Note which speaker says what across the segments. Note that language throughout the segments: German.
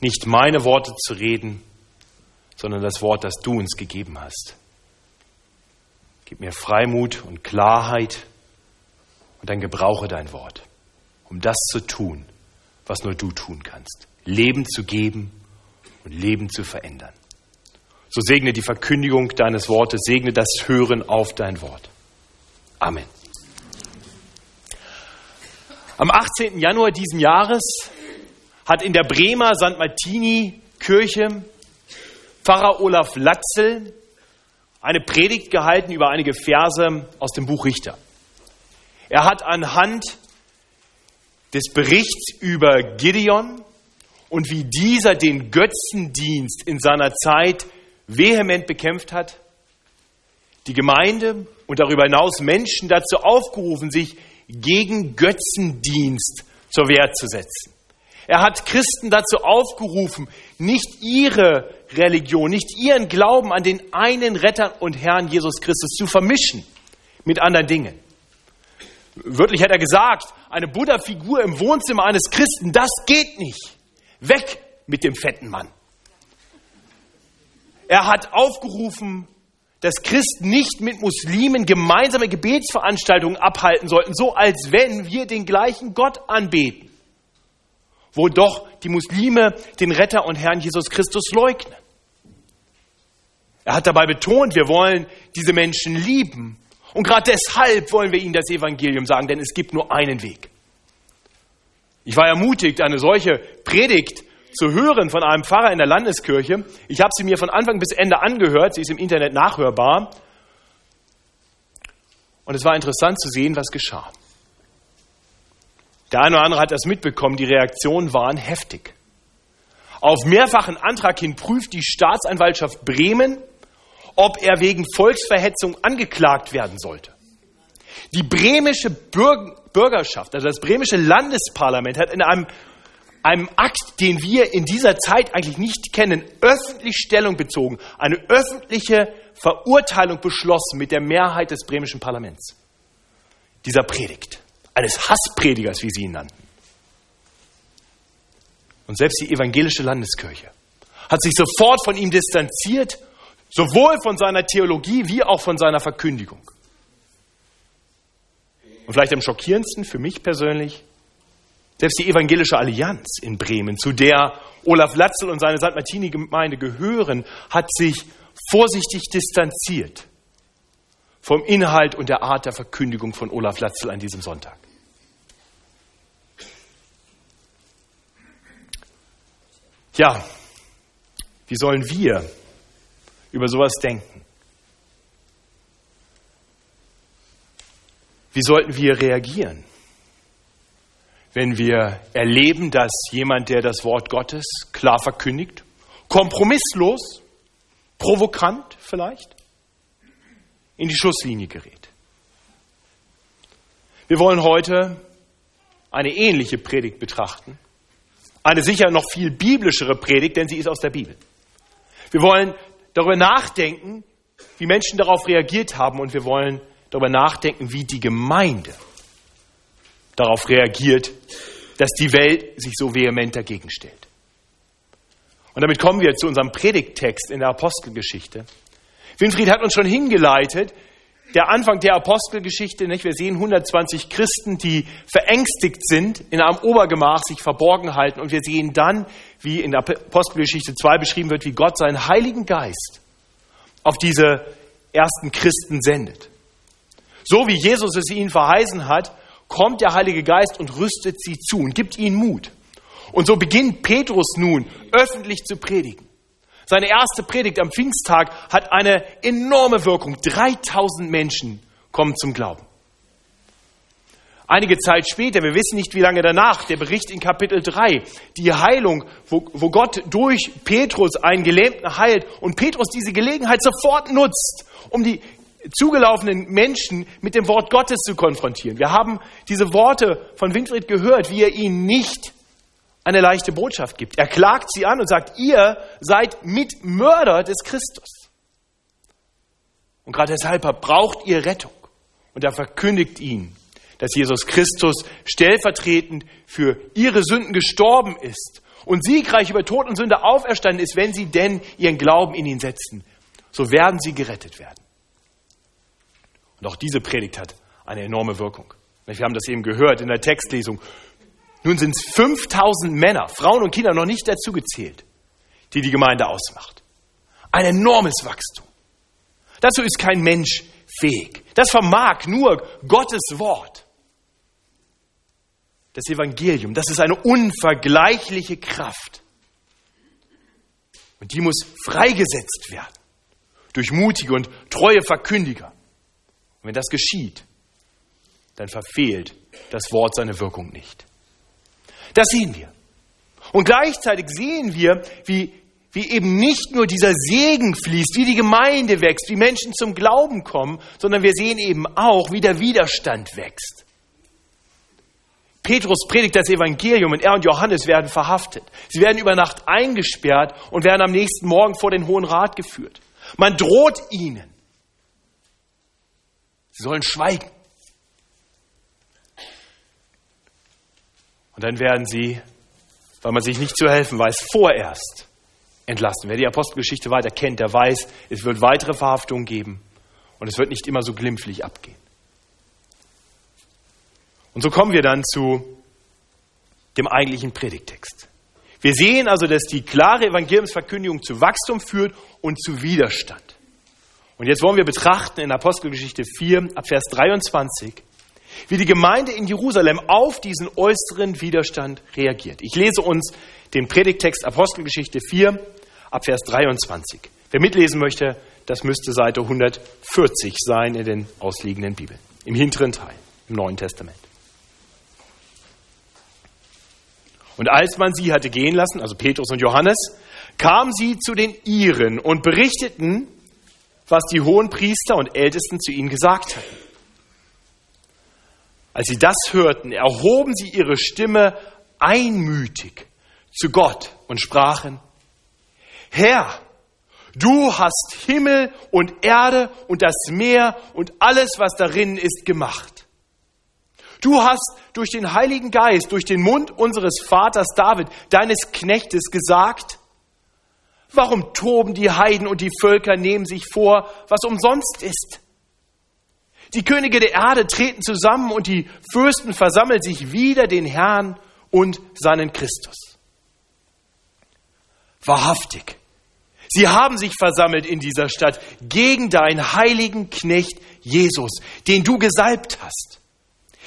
Speaker 1: nicht meine Worte zu reden, sondern das Wort, das du uns gegeben hast. Gib mir Freimut und Klarheit und dann gebrauche dein Wort, um das zu tun, was nur du tun kannst. Leben zu geben und Leben zu verändern. So segne die Verkündigung deines Wortes, segne das Hören auf dein Wort. Amen. Am 18. Januar diesen Jahres hat in der Bremer St. Martini Kirche Pfarrer Olaf Latzel eine Predigt gehalten über einige Verse aus dem Buch Richter. Er hat anhand des Berichts über Gideon und wie dieser den Götzendienst in seiner Zeit vehement bekämpft hat, die Gemeinde und darüber hinaus Menschen dazu aufgerufen, sich gegen Götzendienst zur Wehr zu setzen. Er hat Christen dazu aufgerufen, nicht ihre Religion, nicht ihren Glauben an den einen Retter und Herrn Jesus Christus zu vermischen mit anderen Dingen. Wörtlich hat er gesagt, eine Buddha-Figur im Wohnzimmer eines Christen, das geht nicht. Weg mit dem fetten Mann. Er hat aufgerufen, dass Christen nicht mit Muslimen gemeinsame Gebetsveranstaltungen abhalten sollten, so als wenn wir den gleichen Gott anbeten, wo doch die Muslime den Retter und Herrn Jesus Christus leugnen. Er hat dabei betont, wir wollen diese Menschen lieben. Und gerade deshalb wollen wir ihnen das Evangelium sagen, denn es gibt nur einen Weg. Ich war ermutigt, eine solche Predigt zu hören von einem Pfarrer in der Landeskirche. Ich habe sie mir von Anfang bis Ende angehört. Sie ist im Internet nachhörbar. Und es war interessant zu sehen, was geschah. Der eine oder andere hat das mitbekommen. Die Reaktionen waren heftig. Auf mehrfachen Antrag hin prüft die Staatsanwaltschaft Bremen, ob er wegen Volksverhetzung angeklagt werden sollte. Die bremische Bürgerschaft, also das bremische Landesparlament, hat in einem einem Akt, den wir in dieser Zeit eigentlich nicht kennen, öffentlich Stellung bezogen, eine öffentliche Verurteilung beschlossen mit der Mehrheit des bremischen Parlaments. Dieser Predigt, eines Hasspredigers, wie sie ihn nannten. Und selbst die evangelische Landeskirche hat sich sofort von ihm distanziert, sowohl von seiner Theologie wie auch von seiner Verkündigung. Und vielleicht am schockierendsten für mich persönlich, selbst die Evangelische Allianz in Bremen, zu der Olaf Latzel und seine St. Martini-Gemeinde gehören, hat sich vorsichtig distanziert vom Inhalt und der Art der Verkündigung von Olaf Latzel an diesem Sonntag. Ja, wie sollen wir über sowas denken? Wie sollten wir reagieren? wenn wir erleben, dass jemand, der das Wort Gottes klar verkündigt, kompromisslos, provokant vielleicht, in die Schusslinie gerät. Wir wollen heute eine ähnliche Predigt betrachten, eine sicher noch viel biblischere Predigt, denn sie ist aus der Bibel. Wir wollen darüber nachdenken, wie Menschen darauf reagiert haben und wir wollen darüber nachdenken, wie die Gemeinde darauf reagiert, dass die Welt sich so vehement dagegen stellt. Und damit kommen wir zu unserem Predigttext in der Apostelgeschichte. Winfried hat uns schon hingeleitet, der Anfang der Apostelgeschichte, nicht? wir sehen 120 Christen, die verängstigt sind, in einem Obergemach sich verborgen halten. Und wir sehen dann, wie in der Apostelgeschichte 2 beschrieben wird, wie Gott seinen Heiligen Geist auf diese ersten Christen sendet. So wie Jesus es ihnen verheißen hat, kommt der Heilige Geist und rüstet sie zu und gibt ihnen Mut. Und so beginnt Petrus nun öffentlich zu predigen. Seine erste Predigt am Pfingsttag hat eine enorme Wirkung. 3000 Menschen kommen zum Glauben. Einige Zeit später, wir wissen nicht wie lange danach, der Bericht in Kapitel 3, die Heilung, wo, wo Gott durch Petrus einen Gelähmten heilt und Petrus diese Gelegenheit sofort nutzt, um die zugelaufenen Menschen mit dem Wort Gottes zu konfrontieren. Wir haben diese Worte von Winfried gehört, wie er ihnen nicht eine leichte Botschaft gibt. Er klagt sie an und sagt, ihr seid Mitmörder des Christus. Und gerade deshalb braucht ihr Rettung. Und er verkündigt ihnen, dass Jesus Christus stellvertretend für ihre Sünden gestorben ist und siegreich über Tod und Sünde auferstanden ist, wenn sie denn ihren Glauben in ihn setzen, so werden sie gerettet werden. Und auch diese Predigt hat eine enorme Wirkung. Wir haben das eben gehört in der Textlesung. Nun sind es 5000 Männer, Frauen und Kinder noch nicht dazu gezählt, die die Gemeinde ausmacht. Ein enormes Wachstum. Dazu ist kein Mensch fähig. Das vermag nur Gottes Wort. Das Evangelium, das ist eine unvergleichliche Kraft. Und die muss freigesetzt werden durch mutige und treue Verkündiger. Und wenn das geschieht, dann verfehlt das Wort seine Wirkung nicht. Das sehen wir. Und gleichzeitig sehen wir, wie, wie eben nicht nur dieser Segen fließt, wie die Gemeinde wächst, wie Menschen zum Glauben kommen, sondern wir sehen eben auch, wie der Widerstand wächst. Petrus predigt das Evangelium und er und Johannes werden verhaftet. Sie werden über Nacht eingesperrt und werden am nächsten Morgen vor den Hohen Rat geführt. Man droht ihnen. Sie sollen schweigen. Und dann werden sie, weil man sich nicht zu helfen weiß, vorerst entlassen. Wer die Apostelgeschichte weiter kennt, der weiß, es wird weitere Verhaftungen geben und es wird nicht immer so glimpflich abgehen. Und so kommen wir dann zu dem eigentlichen Predigtext. Wir sehen also, dass die klare Evangeliumsverkündigung zu Wachstum führt und zu Widerstand. Und jetzt wollen wir betrachten in Apostelgeschichte 4 ab Vers 23, wie die Gemeinde in Jerusalem auf diesen äußeren Widerstand reagiert. Ich lese uns den Predigtext Apostelgeschichte 4 ab Vers 23. Wer mitlesen möchte, das müsste Seite 140 sein in den ausliegenden Bibeln, im hinteren Teil, im Neuen Testament. Und als man sie hatte gehen lassen, also Petrus und Johannes, kamen sie zu den Iren und berichteten, was die hohen Priester und Ältesten zu ihnen gesagt hatten. Als sie das hörten, erhoben sie ihre Stimme einmütig zu Gott und sprachen, Herr, du hast Himmel und Erde und das Meer und alles, was darin ist, gemacht. Du hast durch den Heiligen Geist, durch den Mund unseres Vaters David, deines Knechtes, gesagt, warum toben die Heiden und die Völker nehmen sich vor, was umsonst ist? Die Könige der Erde treten zusammen und die Fürsten versammeln sich wider den Herrn und seinen Christus. Wahrhaftig. Sie haben sich versammelt in dieser Stadt gegen deinen heiligen Knecht Jesus, den du gesalbt hast.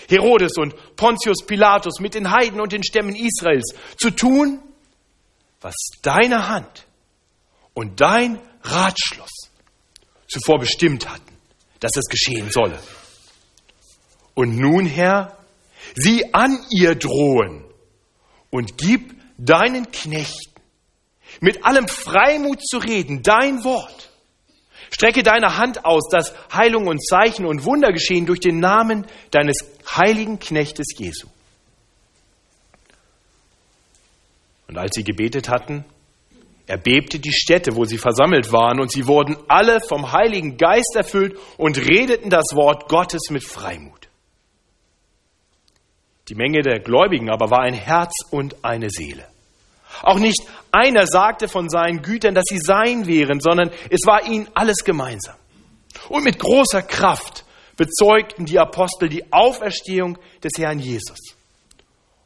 Speaker 1: Herodes und Pontius Pilatus mit den Heiden und den Stämmen Israels zu tun, was deine Hand und dein Ratschluss zuvor bestimmt hatten, dass es geschehen solle. Und nun, Herr, sieh an ihr drohen und gib deinen Knechten mit allem Freimut zu reden, dein Wort. Strecke deine Hand aus, dass Heilung und Zeichen und Wunder geschehen durch den Namen deines heiligen Knechtes Jesu. Und als sie gebetet hatten, erbebte die Stätte, wo sie versammelt waren, und sie wurden alle vom Heiligen Geist erfüllt und redeten das Wort Gottes mit Freimut. Die Menge der Gläubigen aber war ein Herz und eine Seele. Auch nicht einer sagte von seinen Gütern, dass sie sein wären, sondern es war ihnen alles gemeinsam. Und mit großer Kraft bezeugten die Apostel die Auferstehung des Herrn Jesus.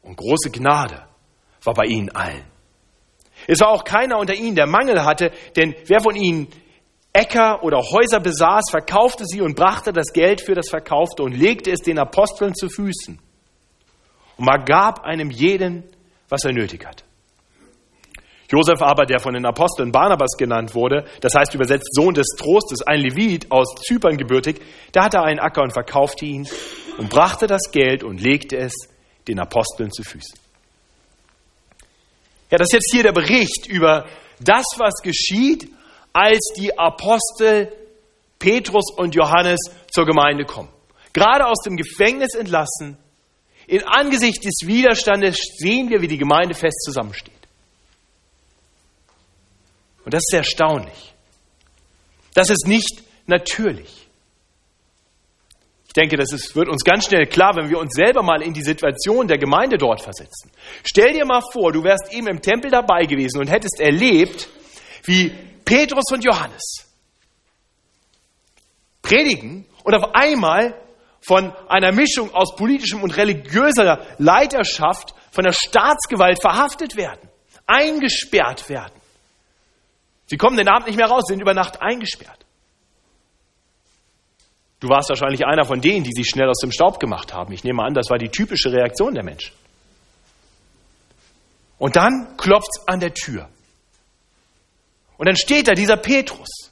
Speaker 1: Und große Gnade war bei ihnen allen. Es war auch keiner unter ihnen, der Mangel hatte, denn wer von ihnen Äcker oder Häuser besaß, verkaufte sie und brachte das Geld für das Verkaufte und legte es den Aposteln zu Füßen. Und man gab einem jeden, was er nötig hatte. Josef aber, der von den Aposteln Barnabas genannt wurde, das heißt übersetzt Sohn des Trostes, ein Levit aus Zypern gebürtig, der hatte einen Acker und verkaufte ihn und brachte das Geld und legte es den Aposteln zu Füßen. Ja, das ist jetzt hier der Bericht über das, was geschieht, als die Apostel Petrus und Johannes zur Gemeinde kommen. Gerade aus dem Gefängnis entlassen, in Angesicht des Widerstandes sehen wir, wie die Gemeinde fest zusammensteht. Und das ist erstaunlich. Das ist nicht natürlich. Ich denke, das ist, wird uns ganz schnell klar, wenn wir uns selber mal in die Situation der Gemeinde dort versetzen. Stell dir mal vor, du wärst eben im Tempel dabei gewesen und hättest erlebt, wie Petrus und Johannes predigen und auf einmal von einer Mischung aus politischem und religiöser Leiterschaft, von der Staatsgewalt verhaftet werden, eingesperrt werden. Sie kommen den Abend nicht mehr raus, sind über Nacht eingesperrt. Du warst wahrscheinlich einer von denen, die sich schnell aus dem Staub gemacht haben. Ich nehme an, das war die typische Reaktion der Menschen. Und dann klopft es an der Tür. Und dann steht da dieser Petrus.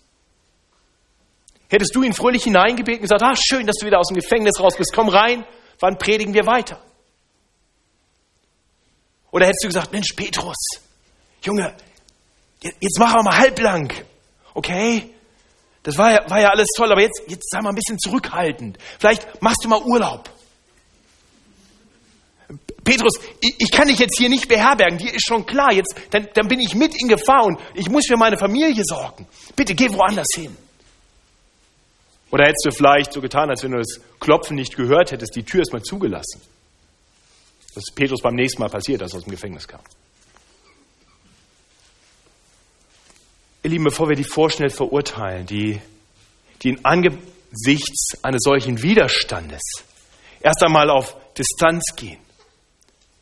Speaker 1: Hättest du ihn fröhlich hineingebeten und gesagt, ah, schön, dass du wieder aus dem Gefängnis raus bist, komm rein, wann predigen wir weiter? Oder hättest du gesagt, Mensch, Petrus, Junge, jetzt machen wir mal halblang, okay? Das war ja, war ja alles toll, aber jetzt, jetzt sei mal ein bisschen zurückhaltend. Vielleicht machst du mal Urlaub. Petrus, ich, ich kann dich jetzt hier nicht beherbergen, dir ist schon klar, jetzt, dann, dann bin ich mit in Gefahr und ich muss für meine Familie sorgen. Bitte geh woanders hin. Oder hättest du vielleicht so getan, als wenn du das Klopfen nicht gehört hättest, die Tür erstmal zugelassen. Das ist Petrus beim nächsten Mal passiert, als er aus dem Gefängnis kam. Ihr Lieben, bevor wir die vorschnell verurteilen, die, die in angesichts eines solchen Widerstandes erst einmal auf Distanz gehen,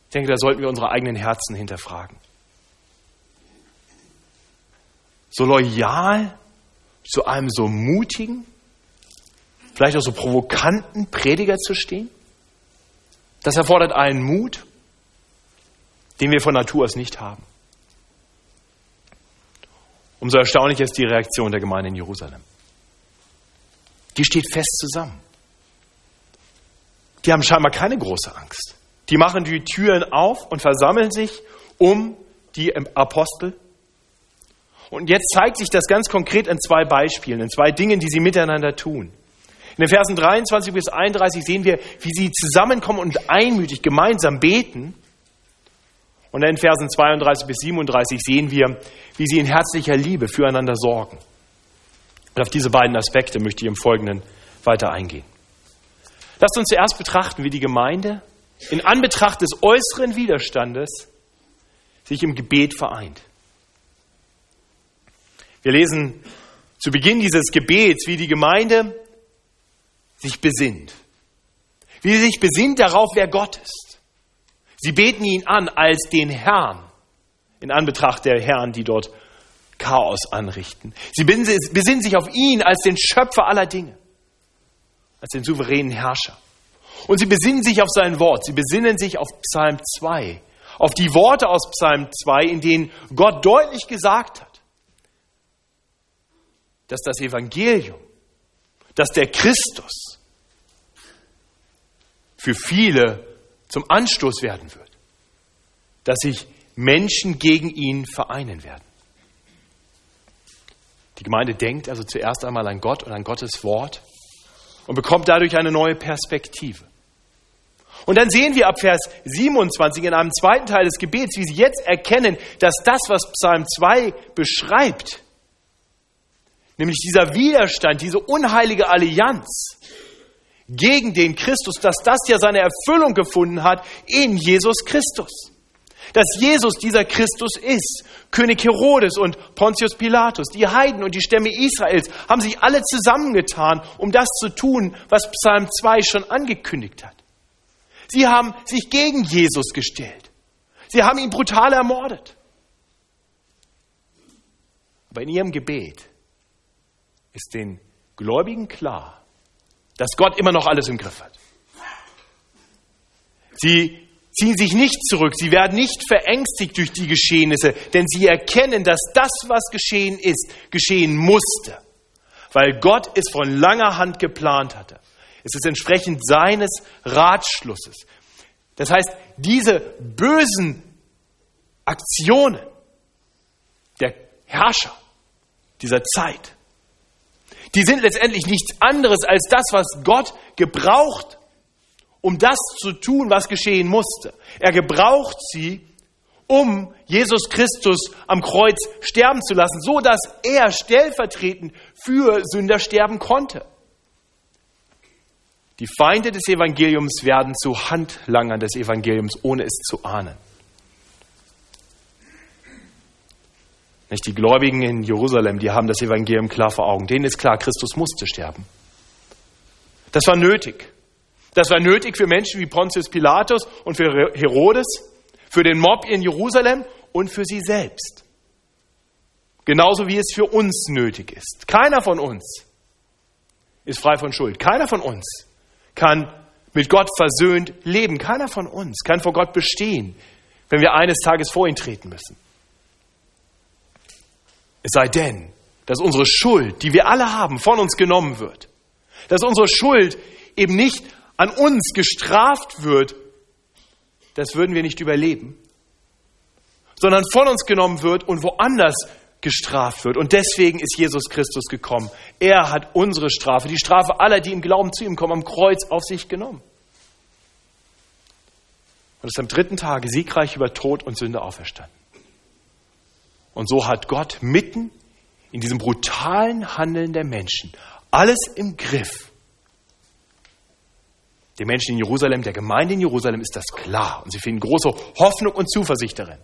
Speaker 1: ich denke, da sollten wir unsere eigenen Herzen hinterfragen. So loyal zu einem so mutigen, vielleicht auch so provokanten Prediger zu stehen? Das erfordert einen Mut, den wir von Natur aus nicht haben. Umso erstaunlicher ist die Reaktion der Gemeinde in Jerusalem. Die steht fest zusammen. Die haben scheinbar keine große Angst. Die machen die Türen auf und versammeln sich um die Apostel. Und jetzt zeigt sich das ganz konkret in zwei Beispielen, in zwei Dingen, die sie miteinander tun. In den Versen 23 bis 31 sehen wir, wie sie zusammenkommen und einmütig gemeinsam beten. Und in Versen 32 bis 37 sehen wir, wie sie in herzlicher Liebe füreinander sorgen. Und auf diese beiden Aspekte möchte ich im Folgenden weiter eingehen. Lasst uns zuerst betrachten, wie die Gemeinde in Anbetracht des äußeren Widerstandes sich im Gebet vereint. Wir lesen zu Beginn dieses Gebets, wie die Gemeinde sich besinnt. Wie sie sich besinnt darauf, wer Gott ist. Sie beten ihn an als den Herrn, in Anbetracht der Herren, die dort Chaos anrichten. Sie besinnen sich auf ihn als den Schöpfer aller Dinge, als den souveränen Herrscher. Und sie besinnen sich auf sein Wort. Sie besinnen sich auf Psalm 2, auf die Worte aus Psalm 2, in denen Gott deutlich gesagt hat, dass das Evangelium, dass der Christus für viele zum Anstoß werden wird, dass sich Menschen gegen ihn vereinen werden. Die Gemeinde denkt also zuerst einmal an Gott und an Gottes Wort und bekommt dadurch eine neue Perspektive. Und dann sehen wir ab Vers 27 in einem zweiten Teil des Gebets, wie sie jetzt erkennen, dass das, was Psalm 2 beschreibt, nämlich dieser Widerstand, diese unheilige Allianz, gegen den Christus, dass das ja seine Erfüllung gefunden hat in Jesus Christus. Dass Jesus dieser Christus ist. König Herodes und Pontius Pilatus, die Heiden und die Stämme Israels haben sich alle zusammengetan, um das zu tun, was Psalm 2 schon angekündigt hat. Sie haben sich gegen Jesus gestellt. Sie haben ihn brutal ermordet. Aber in ihrem Gebet ist den Gläubigen klar, dass Gott immer noch alles im Griff hat. Sie ziehen sich nicht zurück, sie werden nicht verängstigt durch die Geschehnisse, denn sie erkennen, dass das, was geschehen ist, geschehen musste, weil Gott es von langer Hand geplant hatte. Es ist entsprechend seines Ratschlusses. Das heißt, diese bösen Aktionen der Herrscher dieser Zeit die sind letztendlich nichts anderes als das, was Gott gebraucht, um das zu tun, was geschehen musste. Er gebraucht sie, um Jesus Christus am Kreuz sterben zu lassen, so dass er stellvertretend für Sünder sterben konnte. Die Feinde des Evangeliums werden zu Handlangern des Evangeliums, ohne es zu ahnen. Nicht die Gläubigen in Jerusalem, die haben das Evangelium klar vor Augen. Denen ist klar, Christus musste sterben. Das war nötig. Das war nötig für Menschen wie Pontius Pilatus und für Herodes, für den Mob in Jerusalem und für sie selbst. Genauso wie es für uns nötig ist. Keiner von uns ist frei von Schuld. Keiner von uns kann mit Gott versöhnt leben. Keiner von uns kann vor Gott bestehen, wenn wir eines Tages vor ihn treten müssen. Es sei denn, dass unsere Schuld, die wir alle haben, von uns genommen wird. Dass unsere Schuld eben nicht an uns gestraft wird, das würden wir nicht überleben, sondern von uns genommen wird und woanders gestraft wird. Und deswegen ist Jesus Christus gekommen. Er hat unsere Strafe, die Strafe aller, die im Glauben zu ihm kommen, am Kreuz auf sich genommen. Und ist am dritten Tage siegreich über Tod und Sünde auferstanden. Und so hat Gott mitten in diesem brutalen Handeln der Menschen alles im Griff. Den Menschen in Jerusalem, der Gemeinde in Jerusalem ist das klar. Und sie finden große Hoffnung und Zuversicht darin.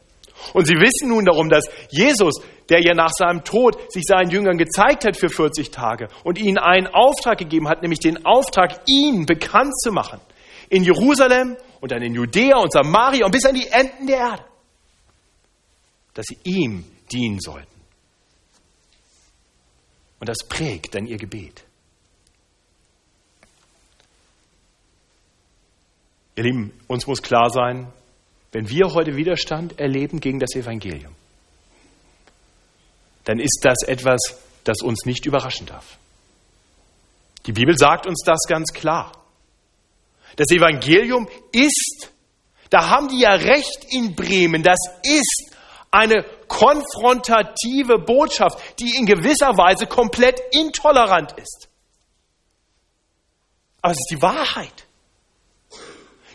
Speaker 1: Und sie wissen nun darum, dass Jesus, der ja nach seinem Tod sich seinen Jüngern gezeigt hat für 40 Tage und ihnen einen Auftrag gegeben hat, nämlich den Auftrag, ihn bekannt zu machen. In Jerusalem und dann in Judäa und Samaria und bis an die Enden der Erde. Dass sie ihm dienen sollten. Und das prägt dann ihr Gebet. Ihr Lieben, uns muss klar sein, wenn wir heute Widerstand erleben gegen das Evangelium, dann ist das etwas, das uns nicht überraschen darf. Die Bibel sagt uns das ganz klar. Das Evangelium ist, da haben die ja recht in Bremen, das ist eine konfrontative Botschaft, die in gewisser Weise komplett intolerant ist. Aber es ist die Wahrheit.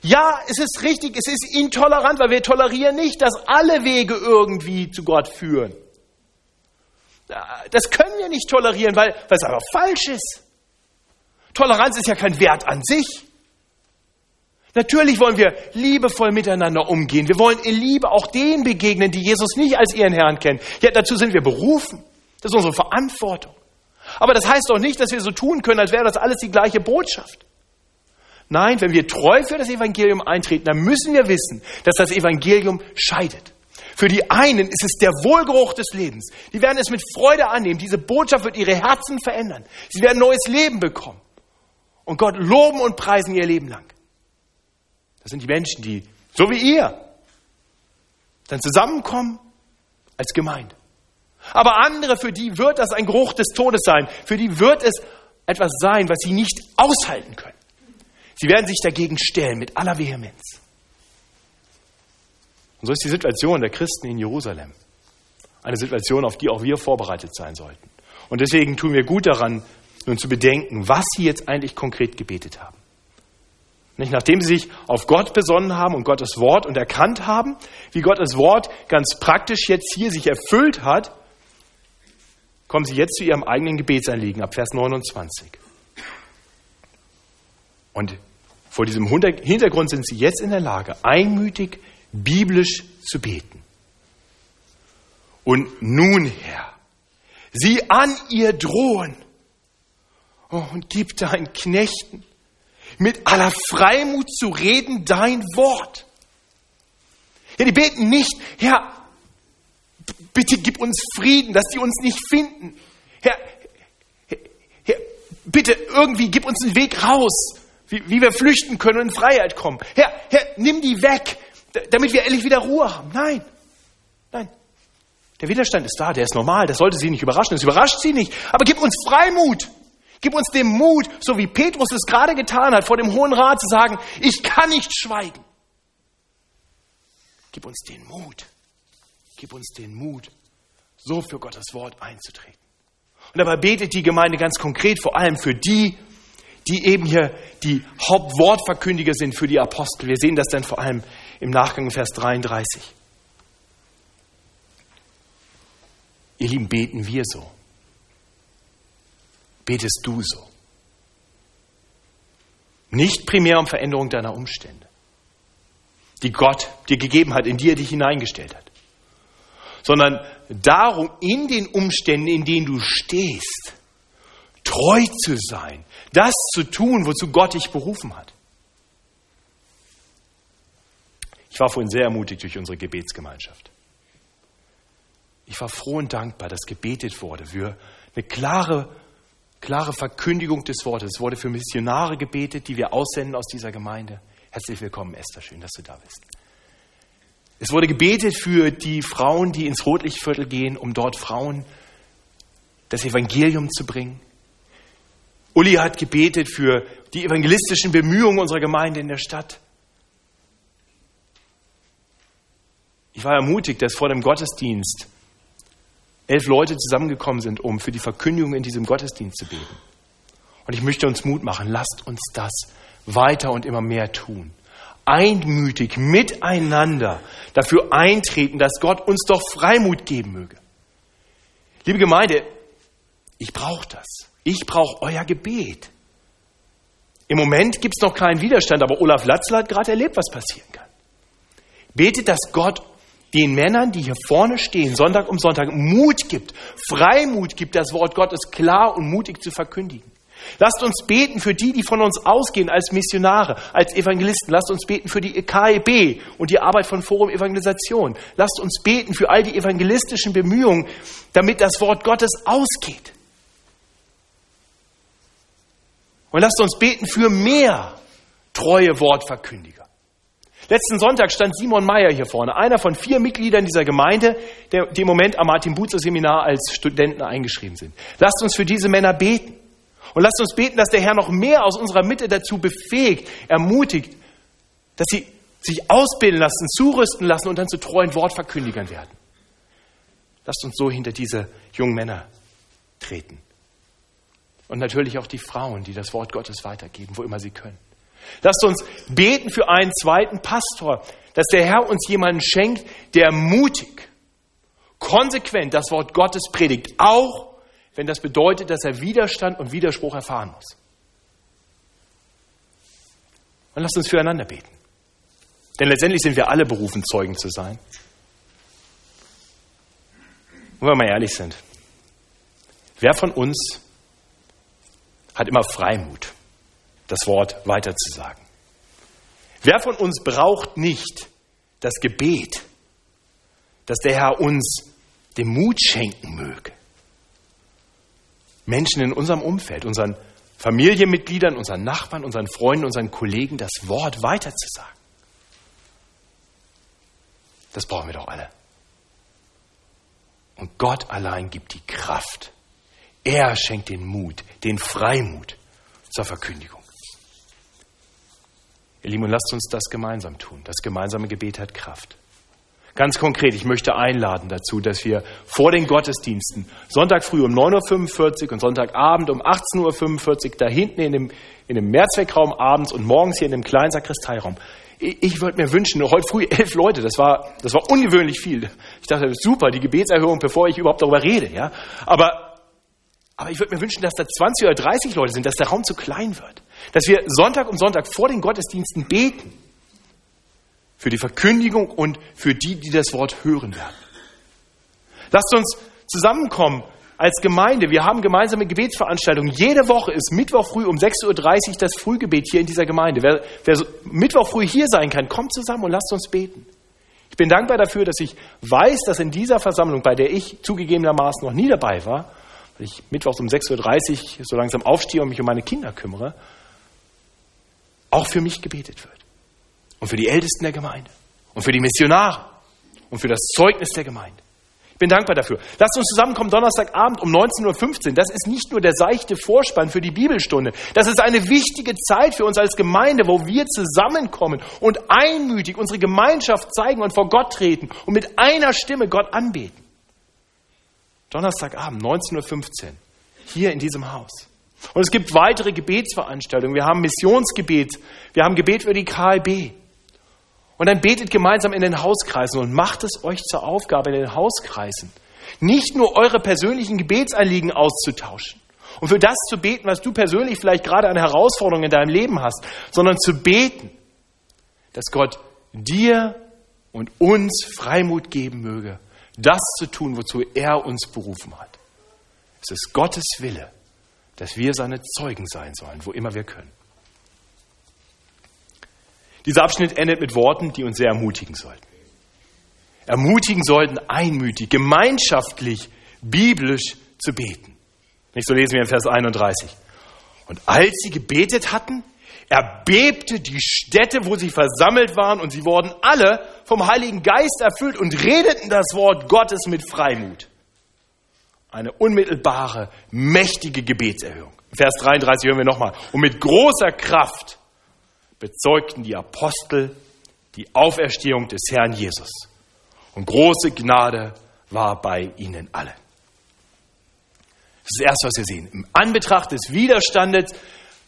Speaker 1: Ja, es ist richtig, es ist intolerant, weil wir tolerieren nicht, dass alle Wege irgendwie zu Gott führen. Das können wir nicht tolerieren, weil, es aber falsch ist. Toleranz ist ja kein Wert an sich. Natürlich wollen wir liebevoll miteinander umgehen. Wir wollen in Liebe auch denen begegnen, die Jesus nicht als ihren Herrn kennen. Ja, dazu sind wir berufen. Das ist unsere Verantwortung. Aber das heißt doch nicht, dass wir so tun können, als wäre das alles die gleiche Botschaft. Nein, wenn wir treu für das Evangelium eintreten, dann müssen wir wissen, dass das Evangelium scheidet. Für die einen ist es der Wohlgeruch des Lebens. Die werden es mit Freude annehmen. Diese Botschaft wird ihre Herzen verändern. Sie werden neues Leben bekommen. Und Gott loben und preisen ihr Leben lang. Das sind die Menschen, die, so wie ihr, dann zusammenkommen als Gemeinde. Aber andere, für die wird das ein Geruch des Todes sein. Für die wird es etwas sein, was sie nicht aushalten können. Sie werden sich dagegen stellen mit aller Vehemenz. Und so ist die Situation der Christen in Jerusalem. Eine Situation, auf die auch wir vorbereitet sein sollten. Und deswegen tun wir gut daran, nun zu bedenken, was sie jetzt eigentlich konkret gebetet haben. Nicht, nachdem sie sich auf Gott besonnen haben und Gottes Wort und erkannt haben, wie Gottes Wort ganz praktisch jetzt hier sich erfüllt hat, kommen sie jetzt zu ihrem eigenen Gebetsanliegen ab Vers 29. Und vor diesem Hintergrund sind sie jetzt in der Lage, einmütig biblisch zu beten. Und nun, Herr, sieh an ihr drohen oh, und gib deinen Knechten mit aller Freimut zu reden dein Wort. Ja, die beten nicht, Herr, bitte gib uns Frieden, dass die uns nicht finden. Herr, Herr, bitte irgendwie gib uns einen Weg raus wie, wie wir flüchten können und in Freiheit kommen. Herr, Herr, nimm die weg, damit wir endlich wieder Ruhe haben. Nein, nein. Der Widerstand ist da, der ist normal, das sollte Sie nicht überraschen, das überrascht Sie nicht. Aber gib uns Freimut. Gib uns den Mut, so wie Petrus es gerade getan hat, vor dem Hohen Rat zu sagen, ich kann nicht schweigen. Gib uns den Mut. Gib uns den Mut, so für Gottes Wort einzutreten. Und dabei betet die Gemeinde ganz konkret vor allem für die, die eben hier die Hauptwortverkündiger sind für die Apostel. Wir sehen das dann vor allem im Nachgang Vers 33. Ihr Lieben, beten wir so? Betest du so? Nicht primär um Veränderung deiner Umstände, die Gott dir gegeben hat, in die er dich hineingestellt hat, sondern darum, in den Umständen, in denen du stehst, treu zu sein, das zu tun, wozu Gott dich berufen hat. Ich war vorhin sehr ermutigt durch unsere Gebetsgemeinschaft. Ich war froh und dankbar, dass gebetet wurde für eine klare, klare Verkündigung des Wortes. Es wurde für Missionare gebetet, die wir aussenden aus dieser Gemeinde. Herzlich willkommen, Esther. Schön, dass du da bist. Es wurde gebetet für die Frauen, die ins Rotlichtviertel gehen, um dort Frauen das Evangelium zu bringen. Uli hat gebetet für die evangelistischen Bemühungen unserer Gemeinde in der Stadt. Ich war ermutigt, dass vor dem Gottesdienst elf Leute zusammengekommen sind, um für die Verkündigung in diesem Gottesdienst zu beten. Und ich möchte uns Mut machen, lasst uns das weiter und immer mehr tun. Einmütig miteinander dafür eintreten, dass Gott uns doch Freimut geben möge. Liebe Gemeinde, ich brauche das. Ich brauche euer Gebet. Im Moment gibt es noch keinen Widerstand, aber Olaf Latzler hat gerade erlebt, was passieren kann. Betet, dass Gott den Männern, die hier vorne stehen, Sonntag um Sonntag, Mut gibt, Freimut gibt, das Wort Gottes klar und mutig zu verkündigen. Lasst uns beten für die, die von uns ausgehen als Missionare, als Evangelisten. Lasst uns beten für die KEB und die Arbeit von Forum Evangelisation. Lasst uns beten für all die evangelistischen Bemühungen, damit das Wort Gottes ausgeht. Und lasst uns beten für mehr treue Wortverkündiger. Letzten Sonntag stand Simon Meyer hier vorne, einer von vier Mitgliedern dieser Gemeinde, der, die im Moment am Martin Butzer Seminar als Studenten eingeschrieben sind. Lasst uns für diese Männer beten. Und lasst uns beten, dass der Herr noch mehr aus unserer Mitte dazu befähigt, ermutigt, dass sie sich ausbilden lassen, zurüsten lassen und dann zu treuen Wortverkündigern werden. Lasst uns so hinter diese jungen Männer treten. Und natürlich auch die Frauen, die das Wort Gottes weitergeben, wo immer sie können. Lasst uns beten für einen zweiten Pastor, dass der Herr uns jemanden schenkt, der mutig, konsequent das Wort Gottes predigt, auch wenn das bedeutet, dass er Widerstand und Widerspruch erfahren muss. Und lasst uns füreinander beten. Denn letztendlich sind wir alle berufen, Zeugen zu sein. Und wenn wir mal ehrlich sind, wer von uns hat immer Freimut? Das Wort weiterzusagen. Wer von uns braucht nicht das Gebet, dass der Herr uns den Mut schenken möge? Menschen in unserem Umfeld, unseren Familienmitgliedern, unseren Nachbarn, unseren Freunden, unseren Kollegen das Wort weiterzusagen. Das brauchen wir doch alle. Und Gott allein gibt die Kraft. Er schenkt den Mut, den Freimut zur Verkündigung. Ihr Lieben, lasst uns das gemeinsam tun. Das gemeinsame Gebet hat Kraft. Ganz konkret, ich möchte einladen dazu, dass wir vor den Gottesdiensten Sonntag früh um 9.45 Uhr und Sonntagabend um 18.45 Uhr da hinten in dem, in dem Mehrzweckraum abends und morgens hier in dem kleinen Sakristeiraum. Ich, ich würde mir wünschen, heute früh elf Leute, das war, das war ungewöhnlich viel. Ich dachte, super, die Gebetserhöhung, bevor ich überhaupt darüber rede. Ja? Aber, aber ich würde mir wünschen, dass da 20 oder 30 Leute sind, dass der Raum zu klein wird dass wir Sonntag um Sonntag vor den Gottesdiensten beten. Für die Verkündigung und für die, die das Wort hören werden. Lasst uns zusammenkommen als Gemeinde. Wir haben gemeinsame Gebetsveranstaltungen. Jede Woche ist Mittwoch früh um 6.30 Uhr das Frühgebet hier in dieser Gemeinde. Wer, wer Mittwoch früh hier sein kann, kommt zusammen und lasst uns beten. Ich bin dankbar dafür, dass ich weiß, dass in dieser Versammlung, bei der ich zugegebenermaßen noch nie dabei war, weil ich mittwochs um 6.30 Uhr so langsam aufstehe und mich um meine Kinder kümmere, auch für mich gebetet wird. Und für die Ältesten der Gemeinde. Und für die Missionare. Und für das Zeugnis der Gemeinde. Ich bin dankbar dafür. Lasst uns zusammenkommen Donnerstagabend um 19.15 Uhr. Das ist nicht nur der seichte Vorspann für die Bibelstunde. Das ist eine wichtige Zeit für uns als Gemeinde, wo wir zusammenkommen und einmütig unsere Gemeinschaft zeigen und vor Gott treten und mit einer Stimme Gott anbeten. Donnerstagabend 19.15 Uhr. Hier in diesem Haus. Und es gibt weitere Gebetsveranstaltungen. Wir haben Missionsgebet, wir haben Gebet für die KLB. Und dann betet gemeinsam in den Hauskreisen und macht es euch zur Aufgabe in den Hauskreisen, nicht nur eure persönlichen Gebetsanliegen auszutauschen und für das zu beten, was du persönlich vielleicht gerade an Herausforderungen in deinem Leben hast, sondern zu beten, dass Gott dir und uns Freimut geben möge, das zu tun, wozu er uns berufen hat. Es ist Gottes Wille, dass wir seine Zeugen sein sollen, wo immer wir können. Dieser Abschnitt endet mit Worten, die uns sehr ermutigen sollten. Ermutigen sollten, einmütig, gemeinschaftlich, biblisch zu beten. Nicht so lesen wir in Vers 31. Und als sie gebetet hatten, erbebte die Städte, wo sie versammelt waren, und sie wurden alle vom Heiligen Geist erfüllt und redeten das Wort Gottes mit Freimut. Eine unmittelbare, mächtige Gebetserhörung. Vers 33 hören wir nochmal. Und mit großer Kraft bezeugten die Apostel die Auferstehung des Herrn Jesus. Und große Gnade war bei ihnen allen. Das ist das Erste, was wir sehen. Im Anbetracht des Widerstandes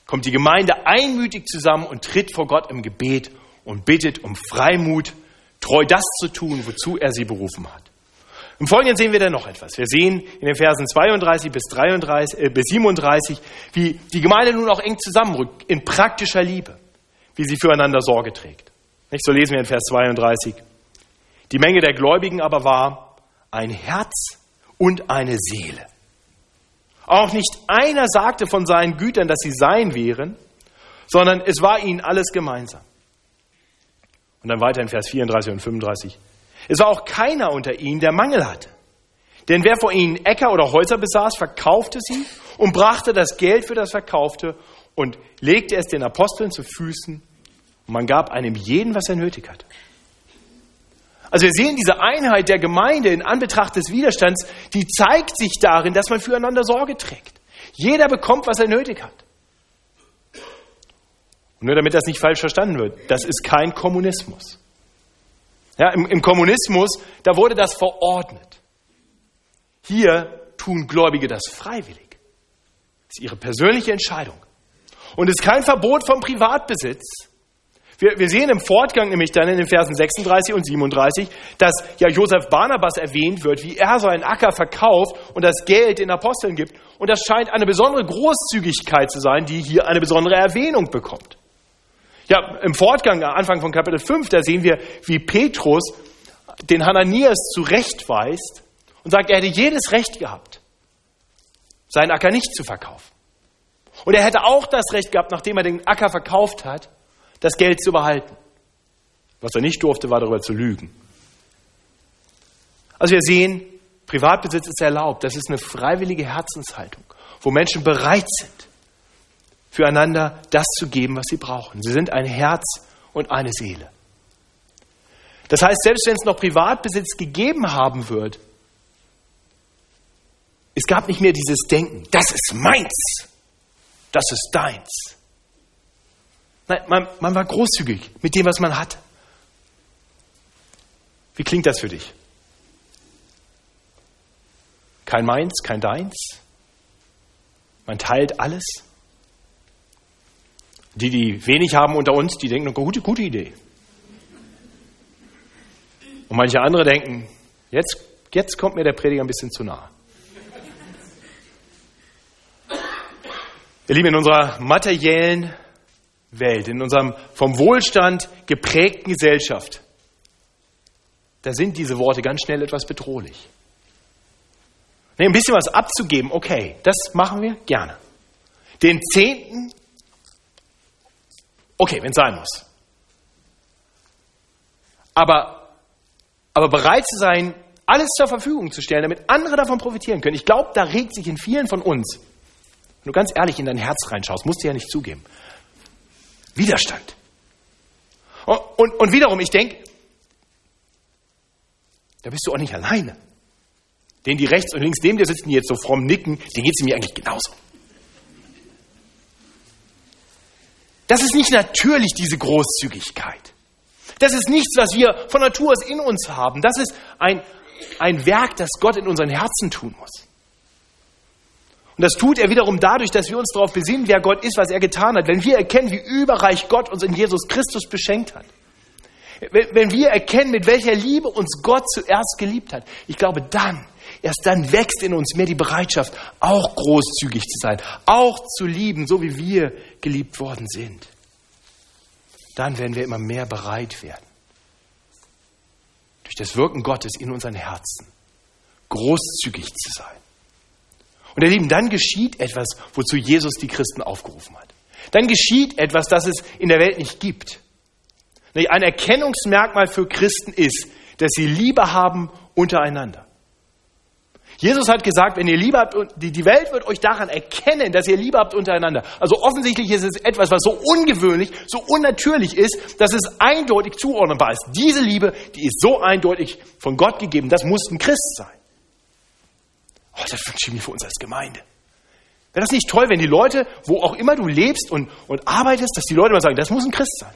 Speaker 1: kommt die Gemeinde einmütig zusammen und tritt vor Gott im Gebet und bittet um Freimut, treu das zu tun, wozu er sie berufen hat. Im Folgenden sehen wir dann noch etwas. Wir sehen in den Versen 32 bis, 33, äh, bis 37, wie die Gemeinde nun auch eng zusammenrückt in praktischer Liebe wie sie füreinander Sorge trägt. Nicht so lesen wir in Vers 32. Die Menge der Gläubigen aber war ein Herz und eine Seele. Auch nicht einer sagte von seinen Gütern, dass sie sein wären, sondern es war ihnen alles gemeinsam. Und dann weiter in Vers 34 und 35. Es war auch keiner unter ihnen, der Mangel hatte. Denn wer vor ihnen Äcker oder Häuser besaß, verkaufte sie und brachte das Geld für das Verkaufte und legte es den Aposteln zu Füßen und man gab einem jeden, was er nötig hatte. Also wir sehen diese Einheit der Gemeinde in Anbetracht des Widerstands, die zeigt sich darin, dass man füreinander Sorge trägt. Jeder bekommt, was er nötig hat. Und nur damit das nicht falsch verstanden wird, das ist kein Kommunismus. Ja, im, Im Kommunismus, da wurde das verordnet. Hier tun Gläubige das freiwillig. Das ist ihre persönliche Entscheidung. Und es ist kein Verbot vom Privatbesitz. Wir, wir sehen im Fortgang nämlich dann in den Versen 36 und 37, dass ja Josef Barnabas erwähnt wird, wie er seinen Acker verkauft und das Geld den Aposteln gibt. Und das scheint eine besondere Großzügigkeit zu sein, die hier eine besondere Erwähnung bekommt. Ja, im Fortgang, Anfang von Kapitel 5, da sehen wir, wie Petrus den Hananias zurechtweist und sagt, er hätte jedes Recht gehabt, seinen Acker nicht zu verkaufen. Und er hätte auch das Recht gehabt, nachdem er den Acker verkauft hat, das Geld zu behalten. Was er nicht durfte, war darüber zu lügen. Also wir sehen, Privatbesitz ist erlaubt. Das ist eine freiwillige Herzenshaltung, wo Menschen bereit sind, füreinander das zu geben, was sie brauchen. Sie sind ein Herz und eine Seele. Das heißt, selbst wenn es noch Privatbesitz gegeben haben wird, es gab nicht mehr dieses Denken, das ist meins das ist deins. Nein, man, man war großzügig mit dem, was man hat. Wie klingt das für dich? Kein meins, kein deins. Man teilt alles. Die, die wenig haben unter uns, die denken, gute, gute Idee. Und manche andere denken, jetzt, jetzt kommt mir der Prediger ein bisschen zu nah. Ihr Lieben, in unserer materiellen Welt, in unserem vom Wohlstand geprägten Gesellschaft, da sind diese Worte ganz schnell etwas bedrohlich. Nee, ein bisschen was abzugeben, okay, das machen wir gerne. Den Zehnten, okay, wenn es sein muss. Aber, aber bereit zu sein, alles zur Verfügung zu stellen, damit andere davon profitieren können. Ich glaube, da regt sich in vielen von uns wenn du ganz ehrlich in dein Herz reinschaust, musst du ja nicht zugeben. Widerstand. Und, und, und wiederum, ich denke, da bist du auch nicht alleine. Den, die rechts und links neben dir sitzen, die jetzt so fromm nicken, denen geht es mir eigentlich genauso. Das ist nicht natürlich, diese Großzügigkeit. Das ist nichts, was wir von Natur aus in uns haben. Das ist ein, ein Werk, das Gott in unseren Herzen tun muss. Und das tut er wiederum dadurch, dass wir uns darauf besinnen, wer Gott ist, was er getan hat. Wenn wir erkennen, wie überreich Gott uns in Jesus Christus beschenkt hat. Wenn wir erkennen, mit welcher Liebe uns Gott zuerst geliebt hat. Ich glaube, dann erst dann wächst in uns mehr die Bereitschaft, auch großzügig zu sein, auch zu lieben, so wie wir geliebt worden sind. Dann werden wir immer mehr bereit werden, durch das Wirken Gottes in unseren Herzen großzügig zu sein. Und ihr Lieben, dann geschieht etwas, wozu Jesus die Christen aufgerufen hat. Dann geschieht etwas, das es in der Welt nicht gibt. Ein Erkennungsmerkmal für Christen ist, dass sie Liebe haben untereinander. Jesus hat gesagt, wenn ihr Liebe habt, die Welt wird euch daran erkennen, dass ihr Liebe habt untereinander. Also offensichtlich ist es etwas, was so ungewöhnlich, so unnatürlich ist, dass es eindeutig zuordnenbar ist. Diese Liebe, die ist so eindeutig von Gott gegeben, das muss ein Christ sein. Oh, das wünsche ich mir für uns als Gemeinde. Wäre das nicht toll, wenn die Leute, wo auch immer du lebst und, und arbeitest, dass die Leute mal sagen, das muss ein Christ sein.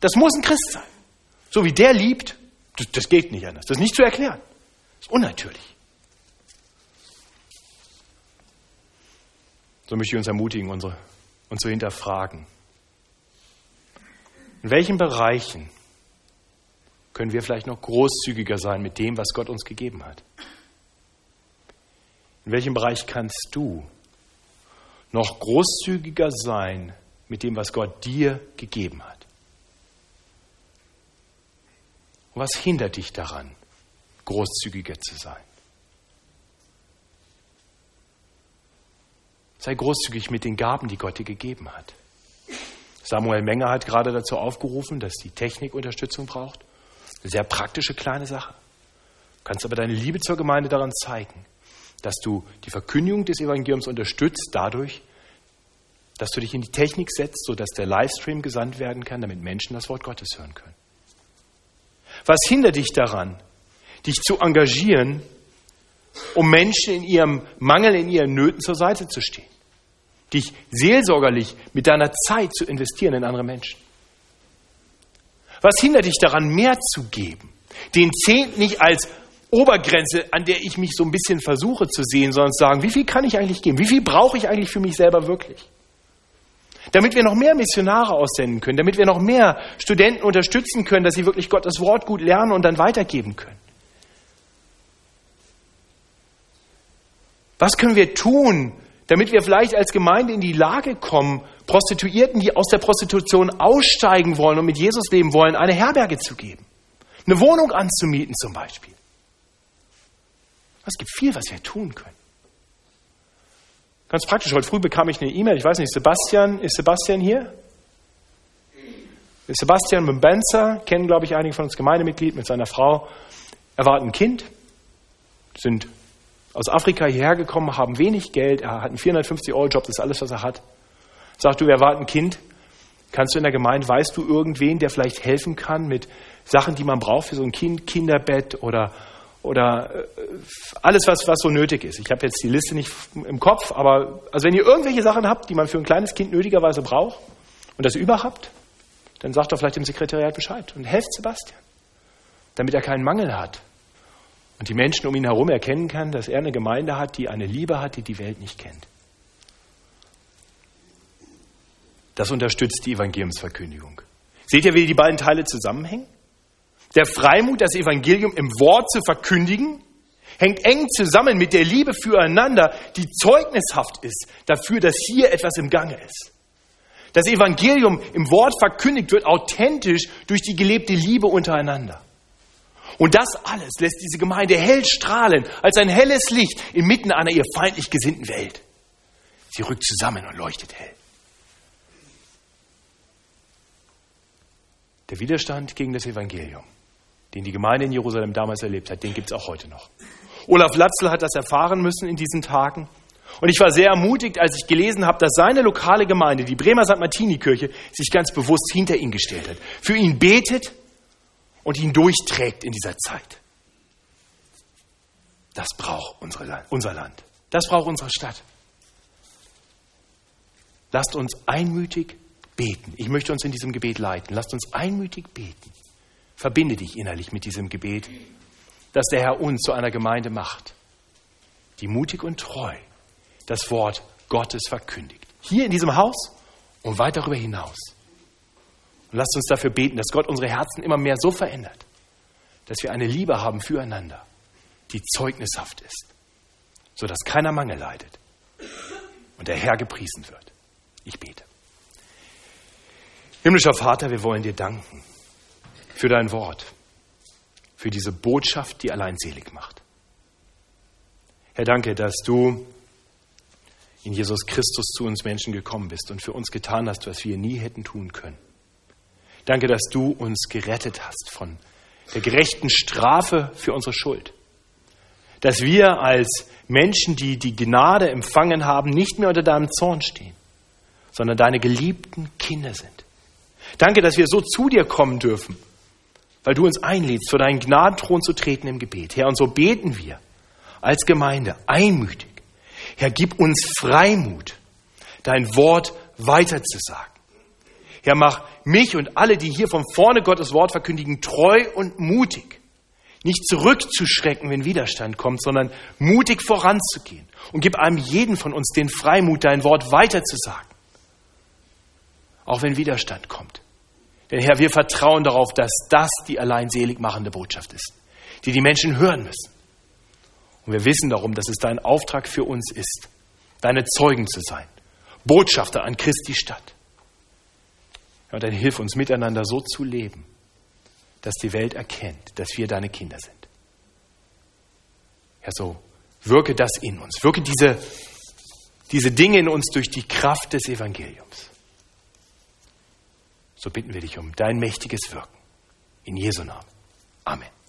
Speaker 1: Das muss ein Christ sein. So wie der liebt, das, das geht nicht anders. Das ist nicht zu erklären. Das ist unnatürlich. So möchte ich uns ermutigen, unsere, uns zu hinterfragen. In welchen Bereichen können wir vielleicht noch großzügiger sein mit dem, was Gott uns gegeben hat? In welchem Bereich kannst du noch großzügiger sein mit dem, was Gott dir gegeben hat? Und was hindert dich daran, großzügiger zu sein? Sei großzügig mit den Gaben, die Gott dir gegeben hat. Samuel Menger hat gerade dazu aufgerufen, dass die Technik Unterstützung braucht. Eine sehr praktische kleine Sache. Du kannst aber deine Liebe zur Gemeinde daran zeigen, dass du die Verkündigung des Evangeliums unterstützt dadurch, dass du dich in die Technik setzt, sodass der Livestream gesandt werden kann, damit Menschen das Wort Gottes hören können. Was hindert dich daran, dich zu engagieren, um Menschen in ihrem Mangel, in ihren Nöten zur Seite zu stehen? Dich seelsorgerlich mit deiner Zeit zu investieren in andere Menschen? Was hindert dich daran, mehr zu geben? Den Zehnt nicht als Obergrenze, an der ich mich so ein bisschen versuche zu sehen, sondern zu sagen, wie viel kann ich eigentlich geben? Wie viel brauche ich eigentlich für mich selber wirklich? Damit wir noch mehr Missionare aussenden können, damit wir noch mehr Studenten unterstützen können, dass sie wirklich Gottes Wort gut lernen und dann weitergeben können. Was können wir tun, damit wir vielleicht als Gemeinde in die Lage kommen, Prostituierten, die aus der Prostitution aussteigen wollen und mit Jesus leben wollen, eine Herberge zu geben? Eine Wohnung anzumieten zum Beispiel. Es gibt viel, was wir tun können. Ganz praktisch, heute früh bekam ich eine E-Mail, ich weiß nicht, Sebastian, ist Sebastian hier? Sebastian Mbenza, kennen glaube ich einige von uns Gemeindemitglied mit seiner Frau. Er war ein Kind, sind aus Afrika hierher gekommen, haben wenig Geld, er hat einen 450-Euro-Job, das ist alles, was er hat. Sagt du, er war ein Kind, kannst du in der Gemeinde, weißt du irgendwen, der vielleicht helfen kann mit Sachen, die man braucht für so ein Kind, Kinderbett oder oder äh, alles, was, was so nötig ist. Ich habe jetzt die Liste nicht im Kopf, aber also wenn ihr irgendwelche Sachen habt, die man für ein kleines Kind nötigerweise braucht und das überhaupt, dann sagt doch vielleicht dem Sekretariat Bescheid und helft Sebastian, damit er keinen Mangel hat und die Menschen um ihn herum erkennen kann, dass er eine Gemeinde hat, die eine Liebe hat, die die Welt nicht kennt. Das unterstützt die Evangeliumsverkündigung. Seht ihr, wie die beiden Teile zusammenhängen? Der Freimut, das Evangelium im Wort zu verkündigen, hängt eng zusammen mit der Liebe füreinander, die zeugnishaft ist dafür, dass hier etwas im Gange ist. Das Evangelium im Wort verkündigt wird authentisch durch die gelebte Liebe untereinander. Und das alles lässt diese Gemeinde hell strahlen, als ein helles Licht inmitten einer ihr feindlich gesinnten Welt. Sie rückt zusammen und leuchtet hell. Der Widerstand gegen das Evangelium den die Gemeinde in Jerusalem damals erlebt hat, den gibt es auch heute noch. Olaf Latzel hat das erfahren müssen in diesen Tagen. Und ich war sehr ermutigt, als ich gelesen habe, dass seine lokale Gemeinde, die Bremer St. Martini-Kirche, sich ganz bewusst hinter ihn gestellt hat, für ihn betet und ihn durchträgt in dieser Zeit. Das braucht unsere, unser Land. Das braucht unsere Stadt. Lasst uns einmütig beten. Ich möchte uns in diesem Gebet leiten. Lasst uns einmütig beten. Verbinde dich innerlich mit diesem Gebet, dass der Herr uns zu einer Gemeinde macht, die mutig und treu das Wort Gottes verkündigt. Hier in diesem Haus und weit darüber hinaus. Und lasst uns dafür beten, dass Gott unsere Herzen immer mehr so verändert, dass wir eine Liebe haben füreinander, die zeugnishaft ist, sodass keiner Mangel leidet und der Herr gepriesen wird. Ich bete. Himmlischer Vater, wir wollen dir danken für dein Wort, für diese Botschaft, die allein selig macht. Herr, danke, dass du in Jesus Christus zu uns Menschen gekommen bist und für uns getan hast, was wir nie hätten tun können. Danke, dass du uns gerettet hast von der gerechten Strafe für unsere Schuld. Dass wir als Menschen, die die Gnade empfangen haben, nicht mehr unter deinem Zorn stehen, sondern deine geliebten Kinder sind. Danke, dass wir so zu dir kommen dürfen, weil du uns einlädst, vor deinen Gnadenthron zu treten im Gebet. Herr, und so beten wir als Gemeinde einmütig. Herr, gib uns Freimut, dein Wort weiterzusagen. Herr, mach mich und alle, die hier von vorne Gottes Wort verkündigen, treu und mutig. Nicht zurückzuschrecken, wenn Widerstand kommt, sondern mutig voranzugehen. Und gib einem jeden von uns den Freimut, dein Wort weiterzusagen. Auch wenn Widerstand kommt. Denn Herr, wir vertrauen darauf, dass das die allein selig machende Botschaft ist, die die Menschen hören müssen. Und wir wissen darum, dass es dein Auftrag für uns ist, deine Zeugen zu sein, Botschafter an Christi Stadt. Ja, und dann hilf uns miteinander so zu leben, dass die Welt erkennt, dass wir deine Kinder sind. Ja, so wirke das in uns, wirke diese, diese Dinge in uns durch die Kraft des Evangeliums. So bitten wir dich um dein mächtiges Wirken. In Jesu Namen. Amen.